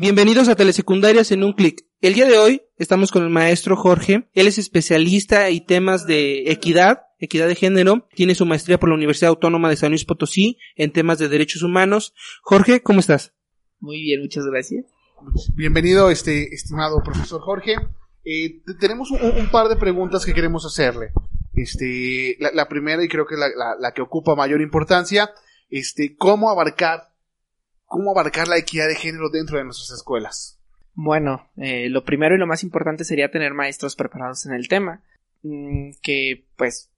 Bienvenidos a Telesecundarias en un clic. El día de hoy estamos con el maestro Jorge. Él es especialista y temas de equidad, equidad de género. Tiene su maestría por la Universidad Autónoma de San Luis Potosí en temas de derechos humanos. Jorge, ¿cómo estás? Muy bien, muchas gracias. Bienvenido, este estimado profesor Jorge. Eh, tenemos un, un, par de preguntas que queremos hacerle. Este, la, la primera y creo que la, la, la, que ocupa mayor importancia, este, cómo abarcar, cómo abarcar la equidad de género dentro de nuestras escuelas. Bueno, eh, lo primero y lo más importante sería tener maestros preparados en el tema, mmm, que pues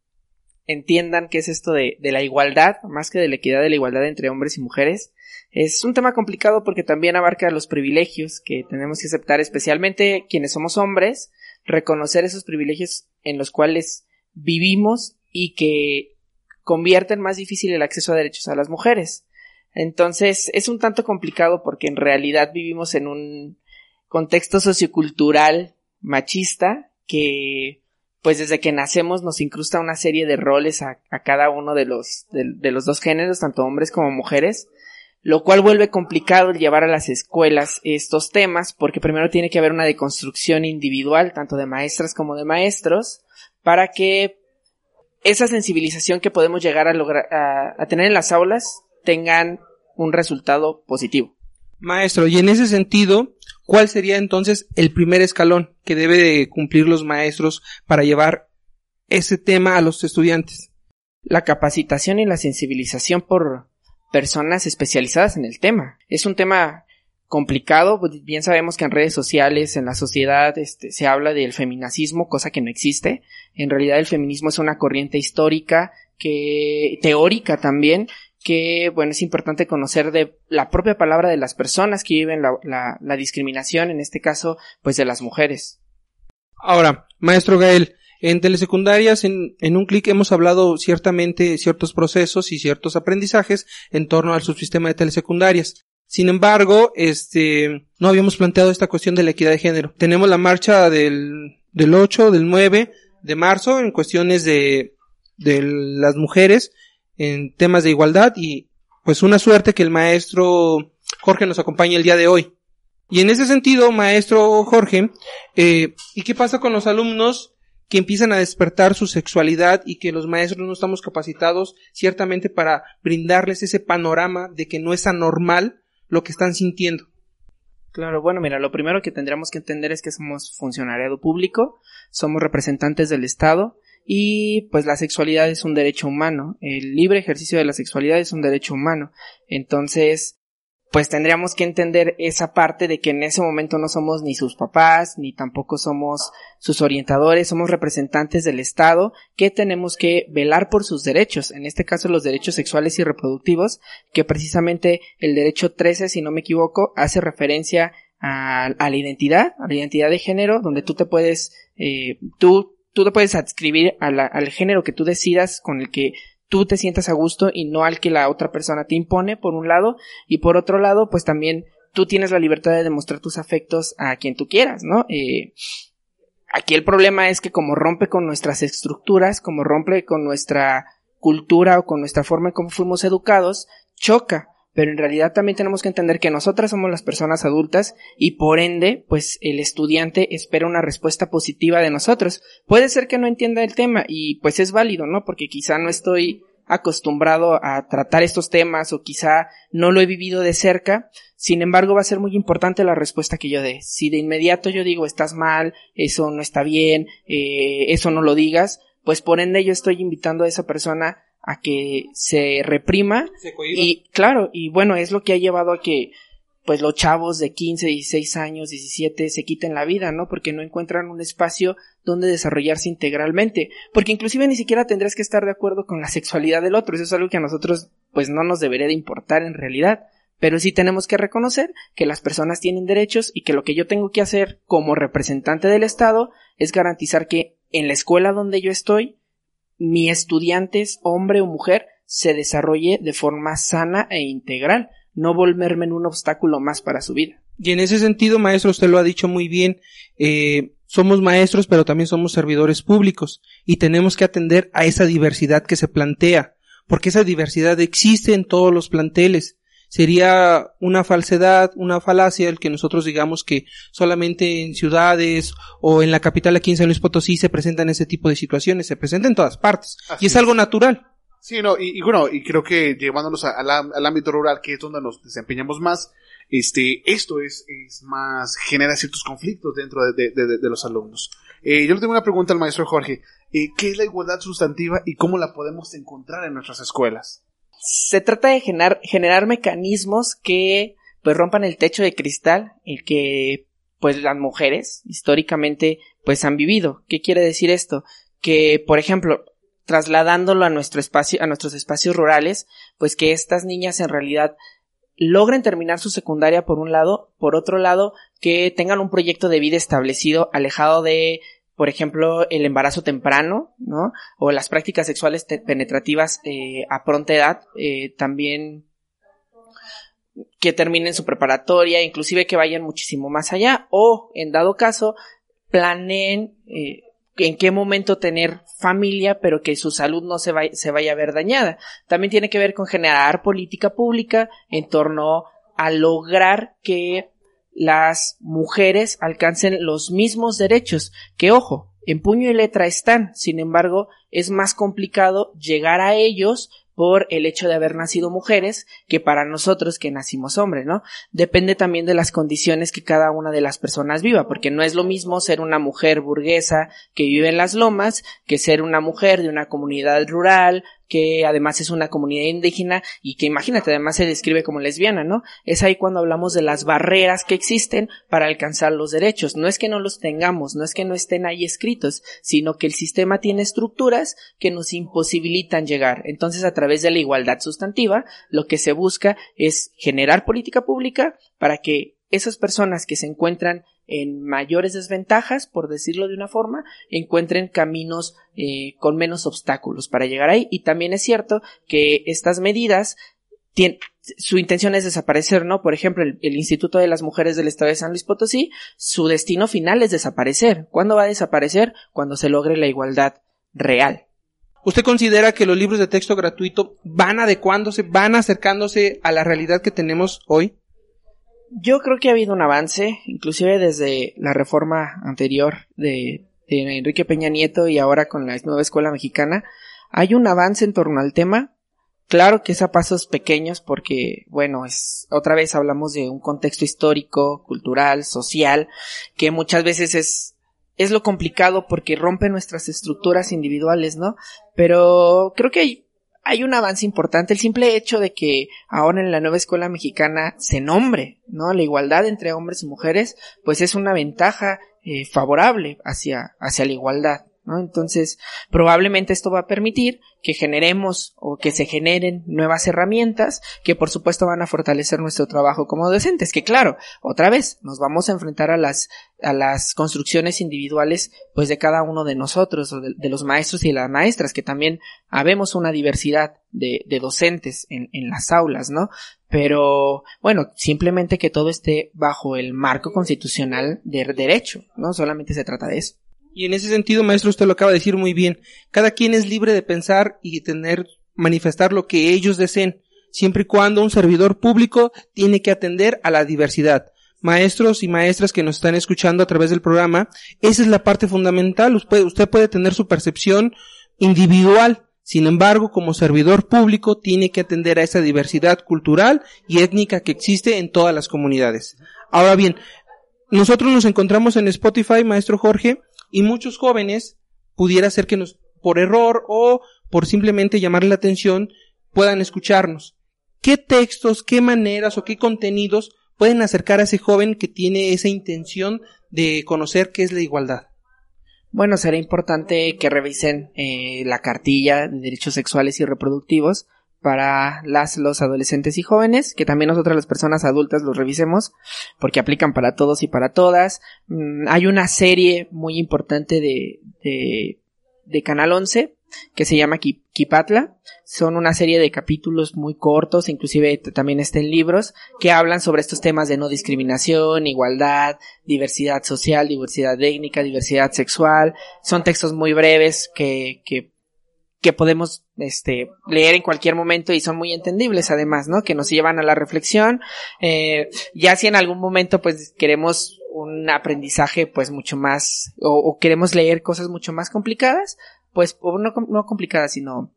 entiendan qué es esto de, de la igualdad, más que de la equidad de la igualdad entre hombres y mujeres, es un tema complicado porque también abarca los privilegios que tenemos que aceptar, especialmente quienes somos hombres, reconocer esos privilegios en los cuales vivimos y que convierten más difícil el acceso a derechos a las mujeres. Entonces es un tanto complicado porque en realidad vivimos en un contexto sociocultural machista que pues desde que nacemos nos incrusta una serie de roles a, cada uno de los, de, los dos géneros, tanto hombres como mujeres, lo cual vuelve complicado el llevar a las escuelas estos temas porque primero tiene que haber una deconstrucción individual, tanto de maestras como de maestros, para que esa sensibilización que podemos llegar a lograr a tener en las aulas tengan un resultado positivo. Maestro, y en ese sentido, ¿cuál sería entonces el primer escalón que debe de cumplir los maestros para llevar ese tema a los estudiantes? La capacitación y la sensibilización por personas especializadas en el tema. Es un tema complicado, pues bien sabemos que en redes sociales, en la sociedad, este, se habla del feminacismo, cosa que no existe. En realidad el feminismo es una corriente histórica que, teórica también, que, bueno, es importante conocer de la propia palabra de las personas que viven la, la, discriminación, en este caso, pues de las mujeres. Ahora, maestro Gael, en telesecundarias, en, en un clic hemos hablado ciertamente ciertos procesos y ciertos aprendizajes en torno al subsistema de telesecundarias. Sin embargo, este, no habíamos planteado esta cuestión de la equidad de género. Tenemos la marcha del, del 8, del 9 de marzo en cuestiones de, de las mujeres en temas de igualdad y pues una suerte que el maestro Jorge nos acompañe el día de hoy. Y en ese sentido, maestro Jorge, eh, ¿y qué pasa con los alumnos que empiezan a despertar su sexualidad y que los maestros no estamos capacitados ciertamente para brindarles ese panorama de que no es anormal lo que están sintiendo. Claro, bueno, mira, lo primero que tendríamos que entender es que somos funcionariado público, somos representantes del Estado y pues la sexualidad es un derecho humano, el libre ejercicio de la sexualidad es un derecho humano. Entonces, pues tendríamos que entender esa parte de que en ese momento no somos ni sus papás, ni tampoco somos sus orientadores, somos representantes del Estado que tenemos que velar por sus derechos, en este caso los derechos sexuales y reproductivos, que precisamente el derecho 13, si no me equivoco, hace referencia a, a la identidad, a la identidad de género, donde tú te puedes, eh, tú, tú te puedes adscribir al género que tú decidas con el que tú te sientas a gusto y no al que la otra persona te impone, por un lado, y por otro lado, pues también tú tienes la libertad de demostrar tus afectos a quien tú quieras, ¿no? Eh, aquí el problema es que como rompe con nuestras estructuras, como rompe con nuestra cultura o con nuestra forma en cómo fuimos educados, choca. Pero en realidad también tenemos que entender que nosotras somos las personas adultas y por ende, pues el estudiante espera una respuesta positiva de nosotros. Puede ser que no entienda el tema y pues es válido, ¿no? Porque quizá no estoy acostumbrado a tratar estos temas o quizá no lo he vivido de cerca, sin embargo va a ser muy importante la respuesta que yo dé. Si de inmediato yo digo estás mal, eso no está bien, eh, eso no lo digas, pues por ende yo estoy invitando a esa persona a que se reprima Se y claro, y bueno, es lo que ha llevado a que pues los chavos de 15, 16 años, 17 se quiten la vida, ¿no? Porque no encuentran un espacio donde desarrollarse integralmente. Porque inclusive ni siquiera tendrías que estar de acuerdo con la sexualidad del otro. Eso es algo que a nosotros pues no nos debería de importar en realidad. pero sí tenemos que reconocer que las personas tienen derechos y que lo que yo tengo que hacer como representante del Estado es garantizar que en la escuela donde yo estoy, mi estudiante, hombre o mujer, se desarrolle de forma sana e integral, no volverme en un obstáculo más para su vida. Y en ese sentido, maestro, usted lo ha dicho muy bien, eh, somos maestros, pero también somos servidores públicos y tenemos que atender a esa diversidad que se plantea, porque esa diversidad existe en todos los planteles. Sería una falsedad, una falacia el que nosotros digamos que solamente en ciudades o en la capital aquí en San Luis Potosí se presentan ese tipo de situaciones, se presentan en todas partes. y es, algo natural. Sí, no, y, bueno, y creo que llevándonos al ámbito rural, que es donde nos desempeñamos más, este, esto es, es más, genera ciertos conflictos dentro de, de, de, los alumnos. Eh, yo le tengo una pregunta al maestro Jorge. Eh, ¿Qué es la igualdad sustantiva y cómo la podemos encontrar en nuestras escuelas? Se trata de generar, generar mecanismos que pues rompan el techo de cristal el que pues las mujeres históricamente pues han vivido. ¿Qué quiere decir esto? Que, por ejemplo, trasladándolo a nuestro espacio, a nuestros espacios rurales, pues que estas niñas en realidad logren terminar su secundaria por un lado, por otro lado, que tengan un proyecto de vida establecido, alejado de, por ejemplo, el embarazo temprano, ¿no? O las prácticas sexuales penetrativas eh, a pronta edad, eh, también que terminen su preparatoria, inclusive que vayan muchísimo más allá, o en dado caso, planeen eh, en qué momento tener familia, pero que su salud no se, se vaya a ver dañada. También tiene que ver con generar política pública en torno a lograr que las mujeres alcancen los mismos derechos, que ojo, en puño y letra están, sin embargo, es más complicado llegar a ellos por el hecho de haber nacido mujeres que para nosotros que nacimos hombres, ¿no? Depende también de las condiciones que cada una de las personas viva, porque no es lo mismo ser una mujer burguesa que vive en las lomas que ser una mujer de una comunidad rural que además es una comunidad indígena y que imagínate, además se describe como lesbiana, ¿no? Es ahí cuando hablamos de las barreras que existen para alcanzar los derechos. No es que no los tengamos, no es que no estén ahí escritos, sino que el sistema tiene estructuras que nos imposibilitan llegar. Entonces, a través de la igualdad sustantiva, lo que se busca es generar política pública para que esas personas que se encuentran en mayores desventajas, por decirlo de una forma, encuentren caminos eh, con menos obstáculos para llegar ahí. Y también es cierto que estas medidas tienen, su intención es desaparecer, ¿no? Por ejemplo, el, el, Instituto de las Mujeres del Estado de San Luis Potosí, su destino final es desaparecer. ¿Cuándo va a desaparecer? Cuando se logre la igualdad real. ¿Usted considera que los libros de texto gratuito van adecuándose, van acercándose a la realidad que tenemos hoy? Yo creo que ha habido un avance, inclusive desde la reforma anterior de, Enrique Peña Nieto y ahora con la nueva escuela mexicana. Hay un avance en torno al tema. Claro que es a pasos pequeños porque, bueno, es, otra vez hablamos de un contexto histórico, cultural, social, que muchas veces es, es lo complicado porque rompe nuestras estructuras individuales, ¿no? Pero creo que hay hay un avance importante. El simple hecho de que ahora en la nueva escuela mexicana se nombre, ¿no? La igualdad entre hombres y mujeres, pues es una ventaja eh, favorable hacia, hacia la igualdad. ¿No? Entonces, probablemente esto va a permitir que generemos o que se generen nuevas herramientas que por supuesto van a fortalecer nuestro trabajo como docentes, que claro, otra vez nos vamos a enfrentar a las a las construcciones individuales pues de cada uno de nosotros o de, los maestros y las maestras, que también habemos una diversidad de, de docentes en, en las aulas, ¿no? Pero bueno, simplemente que todo esté bajo el marco constitucional de derecho, ¿no? Solamente se trata de eso. Y en ese sentido, maestro, usted lo acaba de decir muy bien. Cada quien es libre de pensar y tener, manifestar lo que ellos deseen, siempre y cuando un servidor público tiene que atender a la diversidad. Maestros y maestras que nos están escuchando a través del programa, esa es la parte fundamental. Usted, usted puede tener su percepción individual, sin embargo, como servidor público tiene que atender a esa diversidad cultural y étnica que existe en todas las comunidades. Ahora bien, nosotros nos encontramos en Spotify, maestro Jorge, y muchos jóvenes pudiera ser que nos, por error o por simplemente llamarle la atención, puedan escucharnos. ¿Qué textos, qué maneras o qué contenidos pueden acercar a ese joven que tiene esa intención de conocer qué es la igualdad? Bueno, será importante que revisen eh, la cartilla de derechos sexuales y reproductivos para las, los adolescentes y jóvenes, que también nosotras las personas adultas los revisemos, porque aplican para todos y para todas. Mm, hay una serie muy importante de, de, de Canal 11 que se llama Kipatla. Son una serie de capítulos muy cortos, inclusive también están libros, que hablan sobre estos temas de no discriminación, igualdad, diversidad social, diversidad étnica, diversidad sexual. Son textos muy breves que, que que podemos este, leer en cualquier momento y son muy entendibles además, ¿no? Que nos llevan a la reflexión. Eh, ya si en algún momento pues queremos un aprendizaje pues mucho más o, queremos leer cosas mucho más complicadas, pues no, no complicadas sino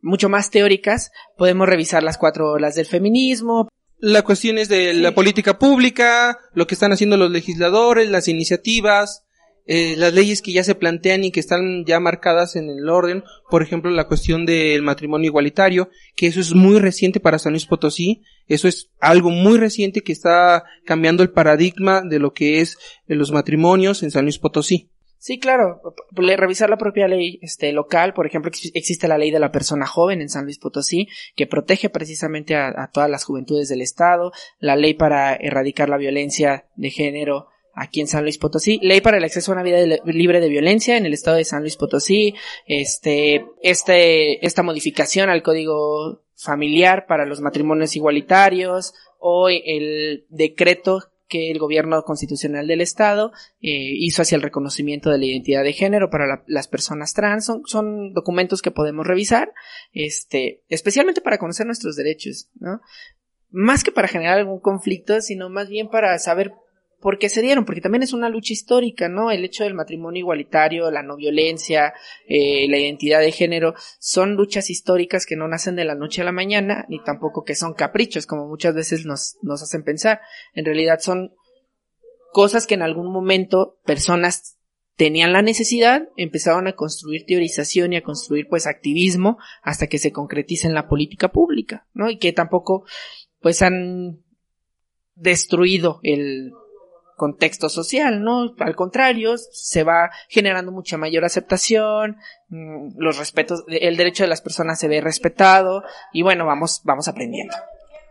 mucho más teóricas, podemos revisar las cuatro olas del feminismo, la cuestión es de la política pública, lo que están haciendo los legisladores, las iniciativas, eh, las leyes que ya se plantean y que están ya marcadas en el orden, por ejemplo, la cuestión del matrimonio igualitario, que eso es muy reciente para San Luis Potosí, eso es algo muy reciente que está cambiando el paradigma de lo que es los matrimonios en San Luis Potosí. Sí, claro. Revisar la propia ley este, local, por ejemplo, existe la ley de la persona joven en San Luis Potosí, que protege precisamente a todas las juventudes del Estado, la ley para erradicar la violencia de género aquí en San Luis Potosí, ley para el acceso a una vida libre de violencia en el estado de San Luis Potosí, este, este, esta modificación al código familiar para los matrimonios igualitarios, o el decreto que el gobierno constitucional del estado eh, hizo hacia el reconocimiento de la identidad de género para las personas trans. Son, son documentos que podemos revisar este especialmente para conocer nuestros derechos no más que para generar algún conflicto sino más bien para saber por qué se dieron, porque también es una lucha histórica, ¿no? El hecho del matrimonio igualitario, la no violencia, eh, la identidad de género, son luchas históricas que no nacen de la noche a la mañana, ni tampoco que son caprichos, como muchas veces nos, nos hacen pensar. En realidad son cosas que en algún momento personas tenían la necesidad, empezaron a construir teorización y a construir pues activismo hasta que se concretiza en la política pública, ¿no? Y que tampoco pues han destruido el contexto social, ¿no? Al contrario, se va generando mucha mayor aceptación, mm, los respetos, el derecho de las personas se ve respetado y bueno, vamos, vamos aprendiendo.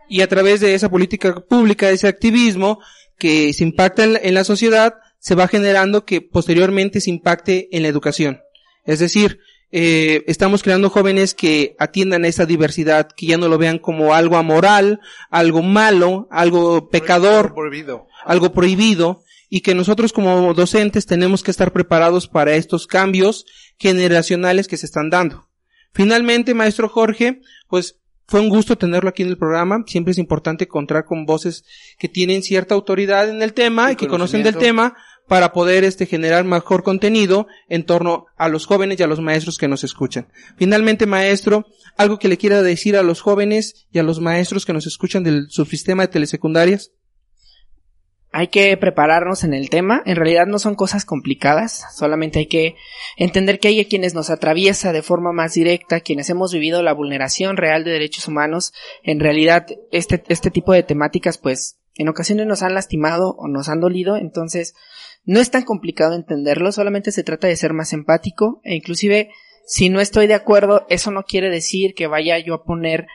Y a través de esa política pública, ese activismo que se impacta en la sociedad, se va generando que posteriormente se impacte en la educación. Es decir, eh, estamos creando jóvenes que atiendan a esa diversidad, que ya no lo vean como algo amoral, algo malo, algo pecador, prohibido. algo prohibido, y que nosotros como docentes tenemos que estar preparados para estos cambios generacionales que se están dando. Finalmente, maestro Jorge, pues fue un gusto tenerlo aquí en el programa. Siempre es importante contar con voces que tienen cierta autoridad en el tema y que conocen del tema para poder este generar mejor contenido en torno a los jóvenes y a los maestros que nos escuchan. Finalmente, maestro, algo que le quiera decir a los jóvenes y a los maestros que nos escuchan del subsistema de telesecundarias. Hay que prepararnos en el tema. En realidad no son cosas complicadas. Solamente hay que entender que hay quienes nos atraviesa de forma más directa, quienes hemos vivido la vulneración real de derechos humanos. En realidad, este, este tipo de temáticas, pues, en ocasiones nos han lastimado o nos han dolido. Entonces, no es tan complicado entenderlo, solamente se trata de ser más empático e inclusive si no estoy de acuerdo, eso no quiere decir que vaya yo a poner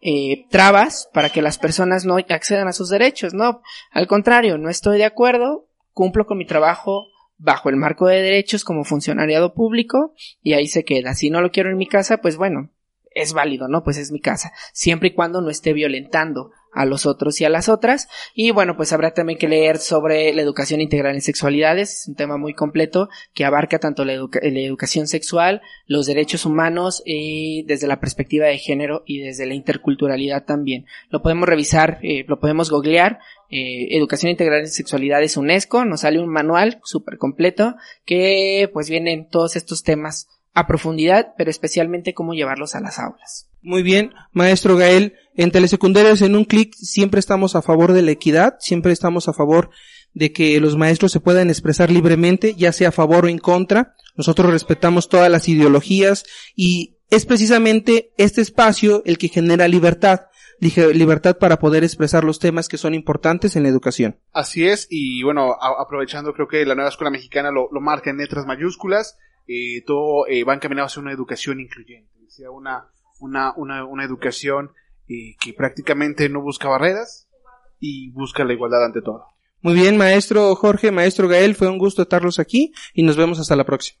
eh, trabas para que las personas no accedan a sus derechos, no, al contrario, no estoy de acuerdo, cumplo con mi trabajo bajo el marco de derechos como funcionariado público y ahí se queda. Si no lo quiero en mi casa, pues bueno, es válido, ¿no? Pues es mi casa, siempre y cuando no esté violentando a los otros y a las otras. Y bueno, pues habrá también que leer sobre la educación integral en sexualidades, es un tema muy completo que abarca tanto la, educación sexual, los derechos humanos y desde la perspectiva de género y desde la interculturalidad también. Lo podemos revisar, eh, lo podemos googlear. Eh, educación integral en sexualidades UNESCO, nos sale un manual súper completo que pues vienen todos estos temas a profundidad, pero especialmente cómo llevarlos a las aulas. Muy bien, maestro Gael. En telesecundarias, en un clic, siempre estamos a favor de la equidad, siempre estamos a favor de que los maestros se puedan expresar libremente, ya sea a favor o en contra. Nosotros respetamos todas las ideologías y es precisamente este espacio el que genera libertad libertad para poder expresar los temas que son importantes en la educación. Así es, y bueno, aprovechando, creo que la nueva escuela mexicana lo, marca en letras mayúsculas, eh, todo eh, va encaminado hacia una educación incluyente, sea una una, una, una educación eh, que prácticamente no busca barreras y busca la igualdad ante todo. Muy bien, maestro Jorge, maestro Gael, fue un gusto estarlos aquí y nos vemos hasta la próxima.